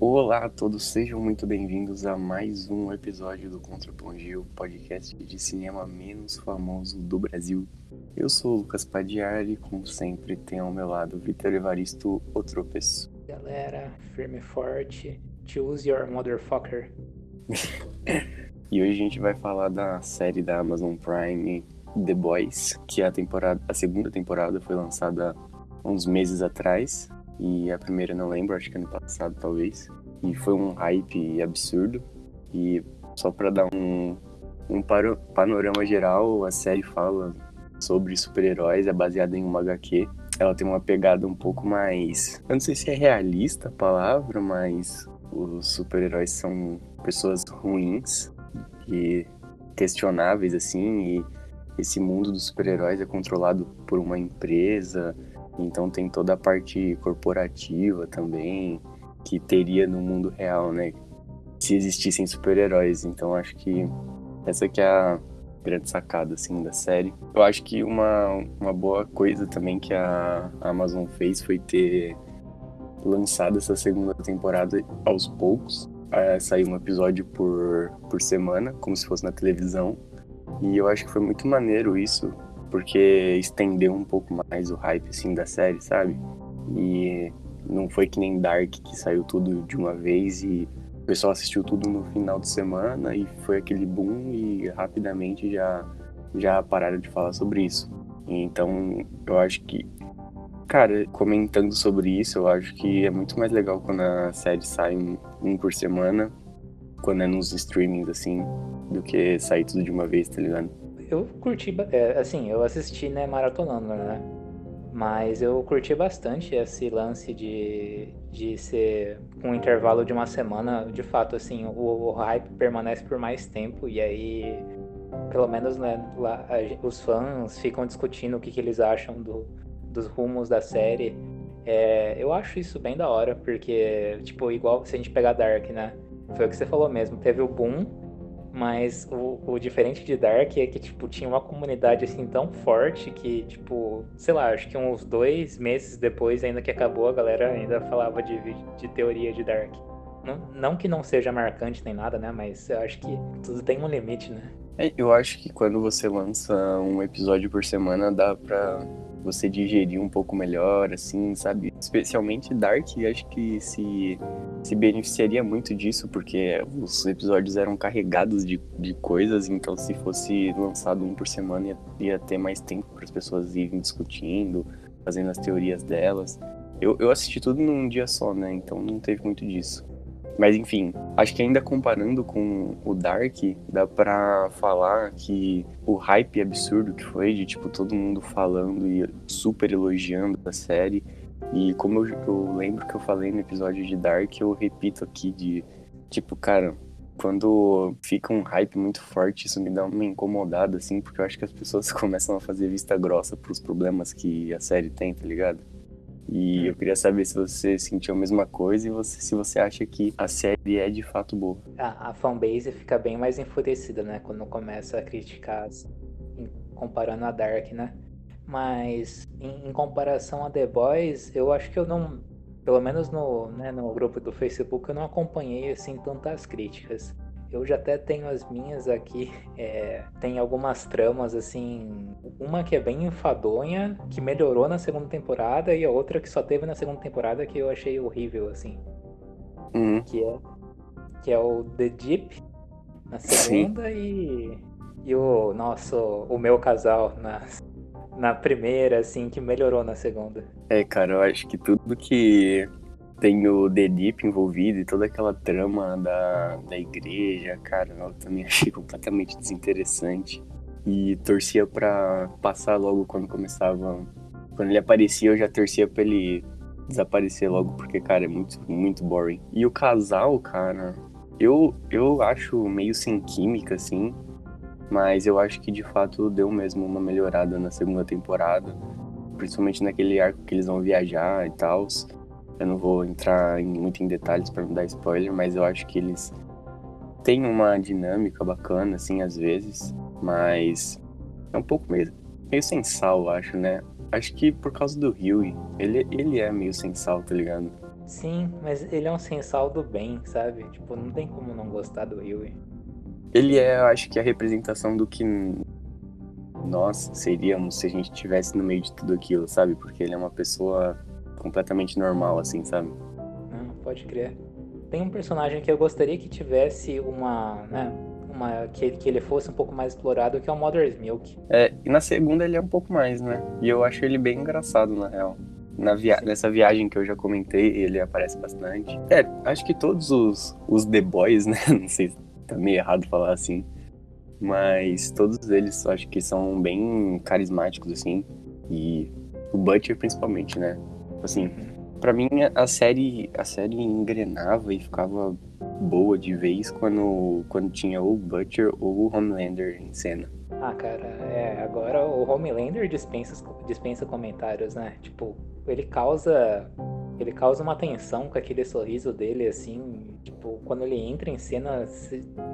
Olá a todos, sejam muito bem-vindos a mais um episódio do Contraplongio, podcast de cinema menos famoso do Brasil. Eu sou o Lucas Padiari e, como sempre, tenho ao meu lado Vitor Evaristo Otropes. Galera, firme e forte, choose your motherfucker. e hoje a gente vai falar da série da Amazon Prime The Boys, que a temporada, a segunda temporada foi lançada uns meses atrás e a primeira não lembro, acho que ano passado talvez. E foi um hype absurdo. E só para dar um, um panorama geral, a série fala sobre super-heróis, é baseada em uma HQ. Ela tem uma pegada um pouco mais. Eu não sei se é realista a palavra, mas os super-heróis são pessoas ruins e questionáveis, assim. E esse mundo dos super-heróis é controlado por uma empresa então tem toda a parte corporativa também que teria no mundo real, né? Se existissem super-heróis. Então acho que essa que é a grande sacada assim da série. Eu acho que uma, uma boa coisa também que a Amazon fez foi ter lançado essa segunda temporada aos poucos. É, sair um episódio por, por semana, como se fosse na televisão. E eu acho que foi muito maneiro isso, porque estendeu um pouco mais o hype assim da série, sabe? E não foi que nem Dark que saiu tudo de uma vez e o pessoal assistiu tudo no final de semana e foi aquele boom e rapidamente já já pararam de falar sobre isso. Então, eu acho que cara, comentando sobre isso, eu acho que é muito mais legal quando a série sai um por semana, quando é nos streamings assim, do que sair tudo de uma vez, tá ligado? Eu curti, é, assim, eu assisti, né, maratonando, né? Mas eu curti bastante esse lance de, de ser com um intervalo de uma semana. De fato, assim, o, o hype permanece por mais tempo e aí, pelo menos, né, lá, a, os fãs ficam discutindo o que, que eles acham do, dos rumos da série. É, eu acho isso bem da hora, porque, tipo, igual se a gente pegar Dark, né? Foi o que você falou mesmo, teve o boom mas o, o, diferente de Dark é que, tipo, tinha uma comunidade, assim, tão forte que, tipo, sei lá, acho que uns dois meses depois, ainda que acabou, a galera ainda falava de, de teoria de Dark. Não, não que não seja marcante nem nada, né? Mas eu acho que tudo tem um limite, né? É, eu acho que quando você lança um episódio por semana, dá pra você digerir um pouco melhor, assim, sabe? Especialmente Dark, acho que se, se beneficiaria muito disso, porque os episódios eram carregados de, de coisas, então se fosse lançado um por semana, ia, ia ter mais tempo para as pessoas irem discutindo, fazendo as teorias delas. Eu, eu assisti tudo num dia só, né? Então não teve muito disso. Mas enfim, acho que ainda comparando com o Dark, dá pra falar que o hype absurdo que foi de tipo todo mundo falando e super elogiando a série. E como eu, eu lembro que eu falei no episódio de Dark, eu repito aqui de tipo, cara, quando fica um hype muito forte, isso me dá uma incomodada, assim, porque eu acho que as pessoas começam a fazer vista grossa pros problemas que a série tem, tá ligado? E eu queria saber se você sentiu a mesma coisa e você, se você acha que a série é de fato boa. A, a fanbase fica bem mais enfurecida, né? Quando começa a criticar, assim, comparando a Dark, né? Mas em, em, comparação a The Boys, eu acho que eu não. Pelo menos no, né, no grupo do Facebook, eu não acompanhei assim tantas críticas. Eu já até tenho as minhas aqui. É, tem algumas tramas, assim. Uma que é bem enfadonha, que melhorou na segunda temporada, e a outra que só teve na segunda temporada que eu achei horrível, assim. Uhum. Que, é, que é o The Deep na segunda e, e o nosso, o meu casal na, na primeira, assim, que melhorou na segunda. É, cara, eu acho que tudo que tem o The Deep envolvido e toda aquela trama da, da igreja, cara, eu também achei completamente desinteressante. E torcia pra passar logo quando começava. Quando ele aparecia, eu já torcia pra ele desaparecer logo, porque, cara, é muito, muito boring. E o casal, cara, eu, eu acho meio sem química, assim, mas eu acho que de fato deu mesmo uma melhorada na segunda temporada, principalmente naquele arco que eles vão viajar e tal. Eu não vou entrar em, muito em detalhes para não dar spoiler, mas eu acho que eles têm uma dinâmica bacana, assim, às vezes, mas é um pouco meio, meio sem sal, acho, né? Acho que por causa do Huey, ele, ele é meio sem sal, tá ligado? Sim, mas ele é um sensal do bem, sabe? Tipo, não tem como não gostar do Huey. Ele é, eu acho que, a representação do que nós seríamos se a gente estivesse no meio de tudo aquilo, sabe? Porque ele é uma pessoa completamente normal, assim, sabe? Não, pode crer. Tem um personagem que eu gostaria que tivesse uma, né, uma que, que ele fosse um pouco mais explorado, que é o Mother's Milk. É, e na segunda ele é um pouco mais, né? E eu acho ele bem engraçado, na real. Na via nessa viagem que eu já comentei, ele aparece bastante. É, acho que todos os, os The Boys, né? Não sei se tá meio errado falar assim. Mas todos eles acho que são bem carismáticos, assim. E o Butcher principalmente, né? Assim, para mim a série, a série engrenava e ficava boa de vez quando, quando tinha o Butcher ou o Homelander em cena. Ah, cara, é, agora o Homelander dispensa, dispensa comentários, né? Tipo, ele causa ele causa uma tensão com aquele sorriso dele, assim, tipo, quando ele entra em cena,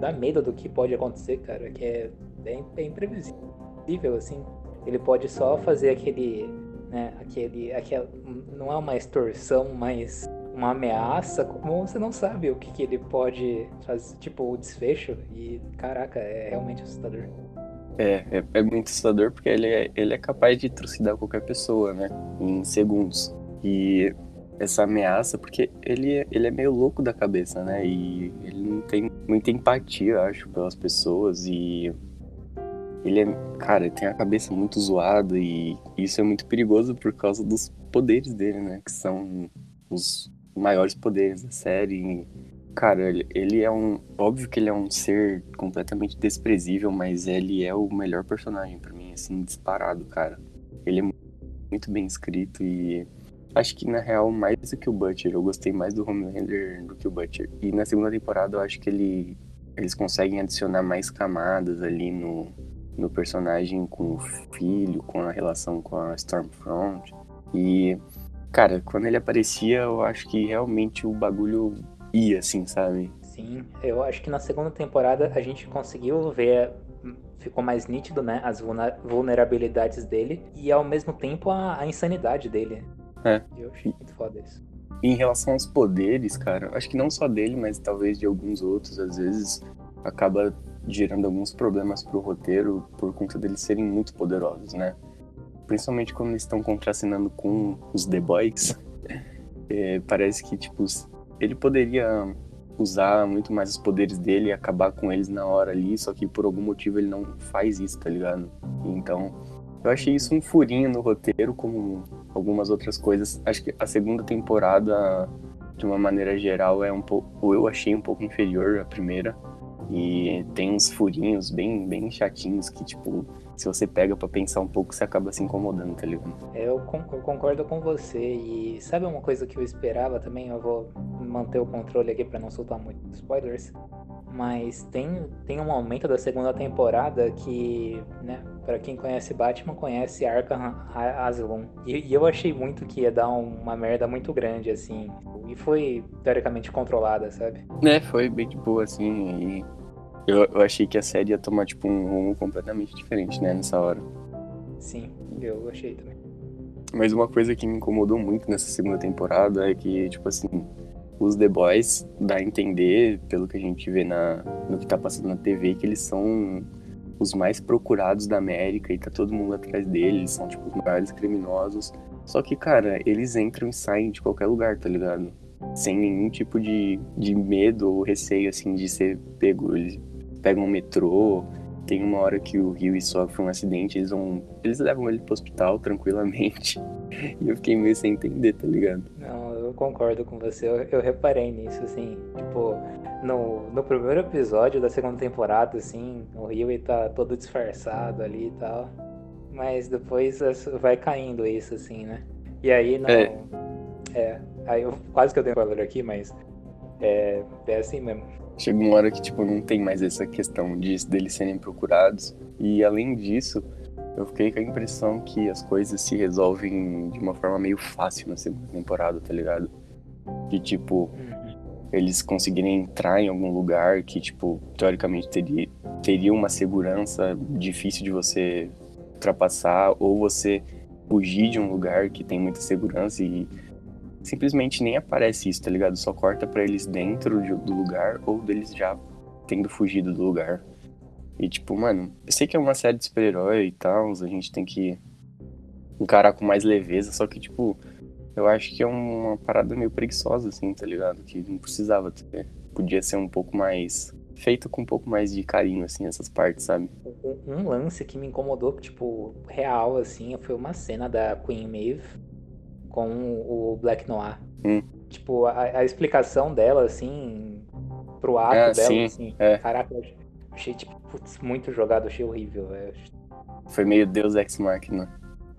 dá medo do que pode acontecer, cara, que é, é, é imprevisível, assim. Ele pode só fazer aquele, né, aquele, não é uma extorsão, mas uma ameaça, como você não sabe o que, que ele pode fazer, tipo, o desfecho, e caraca, é realmente assustador. É, é, é, muito assustador porque ele é, ele é capaz de trucidar qualquer pessoa, né? Em segundos. E essa ameaça, porque ele, ele é meio louco da cabeça, né? E ele não tem muita empatia, acho, pelas pessoas. E ele é, cara, ele tem a cabeça muito zoada e isso é muito perigoso por causa dos poderes dele, né? Que são os maiores poderes da série. Cara, ele, é um. Óbvio que ele é um ser completamente desprezível, mas ele é o melhor personagem para mim, assim, disparado, cara. Ele é muito bem escrito e. Acho que na real, mais do que o Butcher, eu gostei mais do Homelander do que o Butcher. E na segunda temporada eu acho que ele, eles conseguem adicionar mais camadas ali no, no personagem com o filho, com a relação com a Stormfront. E, cara, quando ele aparecia, eu acho que realmente o bagulho ia, assim, sabe? Sim, eu acho que na segunda temporada a gente conseguiu ver, ficou mais nítido, né, as vulnerabilidades dele e ao mesmo tempo a, a insanidade dele. É. Eu achei muito foda isso. Em relação aos poderes, cara, acho que não só dele, mas talvez de alguns outros, às vezes acaba gerando alguns problemas pro roteiro por conta deles serem muito poderosos, né? Principalmente quando eles estão contracenando com os The Boys. É, parece que, tipo, ele poderia usar muito mais os poderes dele e acabar com eles na hora ali, só que por algum motivo ele não faz isso, tá ligado? Então, eu achei isso um furinho no roteiro, como algumas outras coisas. Acho que a segunda temporada, de uma maneira geral, é um pouco, eu achei um pouco inferior à primeira. E tem uns furinhos bem, bem chatinhos que, tipo, se você pega para pensar um pouco, você acaba se incomodando, tá ligado? É, eu, concordo com você. E sabe uma coisa que eu esperava também? Eu vou manter o controle aqui para não soltar muito spoilers. Mas tem, tem um momento da segunda temporada que, né, para quem conhece Batman, conhece Arkham Asylum. E, e, eu achei muito que ia dar uma merda muito grande, assim. E foi, teoricamente, controlada, sabe? É, foi bem de boa, assim. E eu, eu achei que a série ia tomar, tipo, um rumo completamente diferente, né, nessa hora. Sim, eu achei também. Mas uma coisa que me incomodou muito nessa segunda temporada é que, tipo assim, os The Boys dá a entender, pelo que a gente vê na, no que tá passando na TV, que eles são os mais procurados da América e tá todo mundo atrás deles, eles são, tipo, os maiores criminosos. Só que, cara, eles entram e saem de qualquer lugar, tá ligado? Sem nenhum tipo de, de medo ou receio, assim, de ser pego. Eles pegam o metrô. Tem uma hora que o Rio sofre um acidente, eles vão. Eles levam ele pro hospital tranquilamente. E eu fiquei meio sem entender, tá ligado? Não, concordo com você. Eu, eu reparei nisso, assim. Tipo, no, no primeiro episódio da segunda temporada, assim, o Rio tá todo disfarçado ali e tal. Mas depois vai caindo isso, assim, né? E aí não. É. é aí eu, quase que eu dei um valor aqui, mas. É, é assim mesmo. Chega uma hora que, tipo, não tem mais essa questão de, deles serem procurados. E além disso, eu fiquei com a impressão que as coisas se resolvem de uma forma meio fácil na segunda temporada, tá ligado? De tipo, eles conseguirem entrar em algum lugar que, tipo, teoricamente teria, teria uma segurança difícil de você ultrapassar, ou você fugir de um lugar que tem muita segurança e simplesmente nem aparece isso, tá ligado? Só corta pra eles dentro de- do lugar ou deles já tendo fugido do lugar. E tipo, mano, eu sei que é uma série de super-herói e tal, a gente tem que encarar com mais leveza, só que tipo, eu acho que é uma parada meio preguiçosa, assim, tá ligado? Que não precisava ter. Podia ser um pouco mais. feito com um pouco mais de carinho, assim, essas partes, sabe? Um, lance que me incomodou, tipo, real, assim, foi uma cena da Queen Maeve com o Black Noir. Hum. Tipo, a, a explicação dela, assim, pro ato Ah, dela, sim, assim. é. Caraca, eu achei, tipo, putz, muito jogado, achei horrível. Foi meio Deus Ex Machina.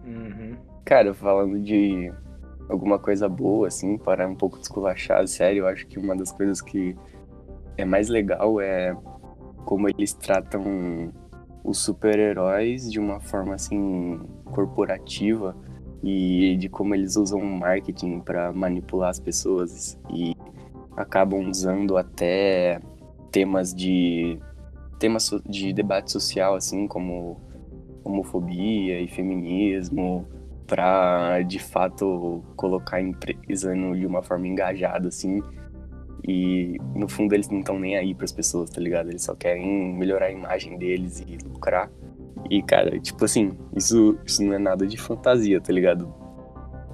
Uhum. Cara, falando de alguma coisa boa, assim, para um pouco desculachar, sério, eu acho que uma das coisas que é mais legal é como eles tratam os super-heróis de uma forma, assim, corporativa e de como eles usam o marketing para manipular as pessoas e acabam usando até temas de temas de debate social assim como homofobia e feminismo para de fato colocar a empresa de uma forma engajada assim. E no fundo eles não estão nem aí para as pessoas tá ligado? Eles só querem melhorar a imagem deles e lucrar. E cara tipo assim isso isso não é nada de fantasia tá ligado?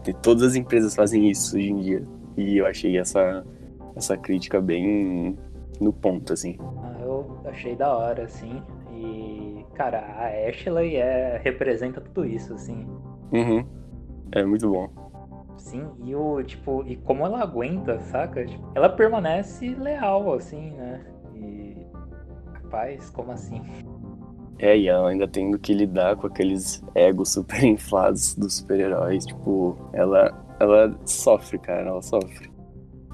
E todas as empresas fazem isso hoje em dia. E eu achei essa essa crítica bem no ponto assim achei da hora, assim. E, cara, a Ashley é, representa tudo isso, assim. uhum. é muito bom Sim, e o, tipo, e como ela aguenta, saca? Tipo, ela permanece leal, assim, né? E. Rapaz, como assim? É, e ela ainda tendo que lidar com aqueles egos super inflados dos super-heróis. Tipo, ela, ela sofre, cara, ela sofre.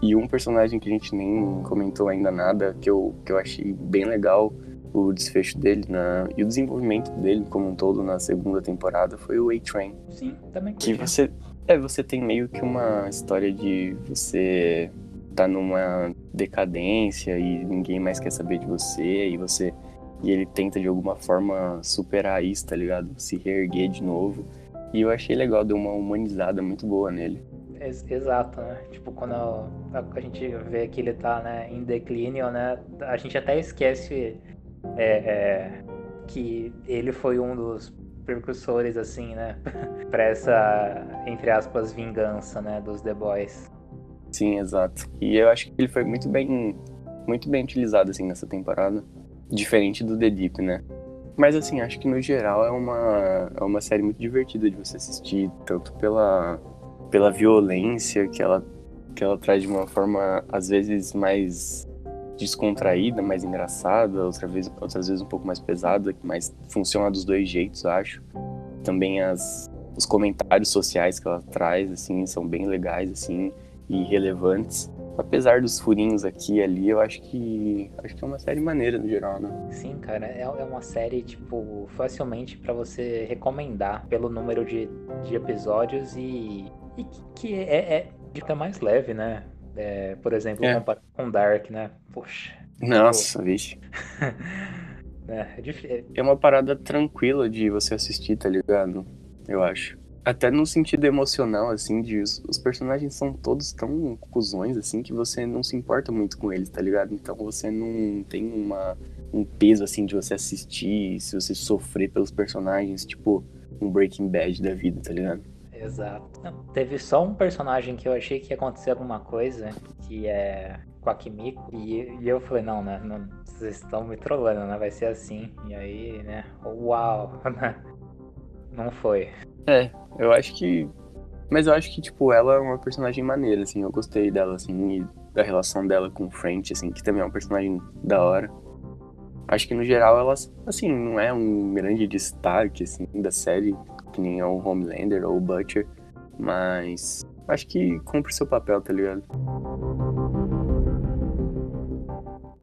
E um personagem que a gente nem comentou ainda nada, que eu, que eu achei bem legal o desfecho dele na, e o desenvolvimento dele como um todo na segunda temporada foi o A-Train. Sim, também Que você. É, você tem meio que uma história de você tá numa decadência e ninguém mais quer saber de você e você. E ele tenta de alguma forma superar isso, tá ligado? Se reerguer de novo. E eu achei legal, deu uma humanizada muito boa nele. Ex- Exato, né? Tipo, quando a, a gente vê que ele tá né, em declínio, né? A gente até esquece é, é, que ele foi um dos precursores, assim, né? pra essa, entre aspas, vingança, né? Dos The Boys. Sim, exato. E eu acho que ele foi muito bem, muito bem utilizado assim nessa temporada, diferente do The Deep, né? Mas assim, acho que no geral é uma é uma série muito divertida de você assistir, tanto pela pela violência que ela que ela traz de uma forma às vezes mais descontraída, mais engraçada, outra vez, outras vezes um pouco mais pesada, mas funciona dos dois jeitos, acho. Também as os comentários sociais que ela traz assim são bem legais assim e relevantes. Apesar dos furinhos aqui e ali, eu acho que acho que é uma série maneira no geral, né? Sim, cara, é, é uma série, tipo, facilmente pra você recomendar pelo número de, de episódios e, e que, que é, é dica mais leve, né? É, por exemplo, É. comparado com Dark, né? Poxa. Nossa, vixe. É, é é- É uma parada tranquila de você assistir, tá ligado? Eu acho. Até no sentido emocional, assim, de os, os personagens são todos tão cuzões, assim, que você não se importa muito com eles, tá ligado? Então você não tem uma, um peso, assim, de você assistir, se você sofrer pelos personagens, tipo um Breaking Bad da vida, tá ligado? Exato. Não, teve só um personagem que eu achei que ia acontecer alguma coisa, que é com a Kimiko, e, e eu falei, não, né? Não, vocês estão me trollando, né? Vai ser assim. E aí, né? Uau! né? Não foi. É, eu acho que. Mas eu acho que, tipo, ela é uma personagem maneira, assim. Eu gostei dela, assim, e da relação dela com o French, assim, que também é um personagem da hora. Acho que, no geral, ela, assim, não é um grande destaque, assim, da série, que nem é o Homelander ou o Butcher. Mas acho que cumpre seu papel, tá ligado?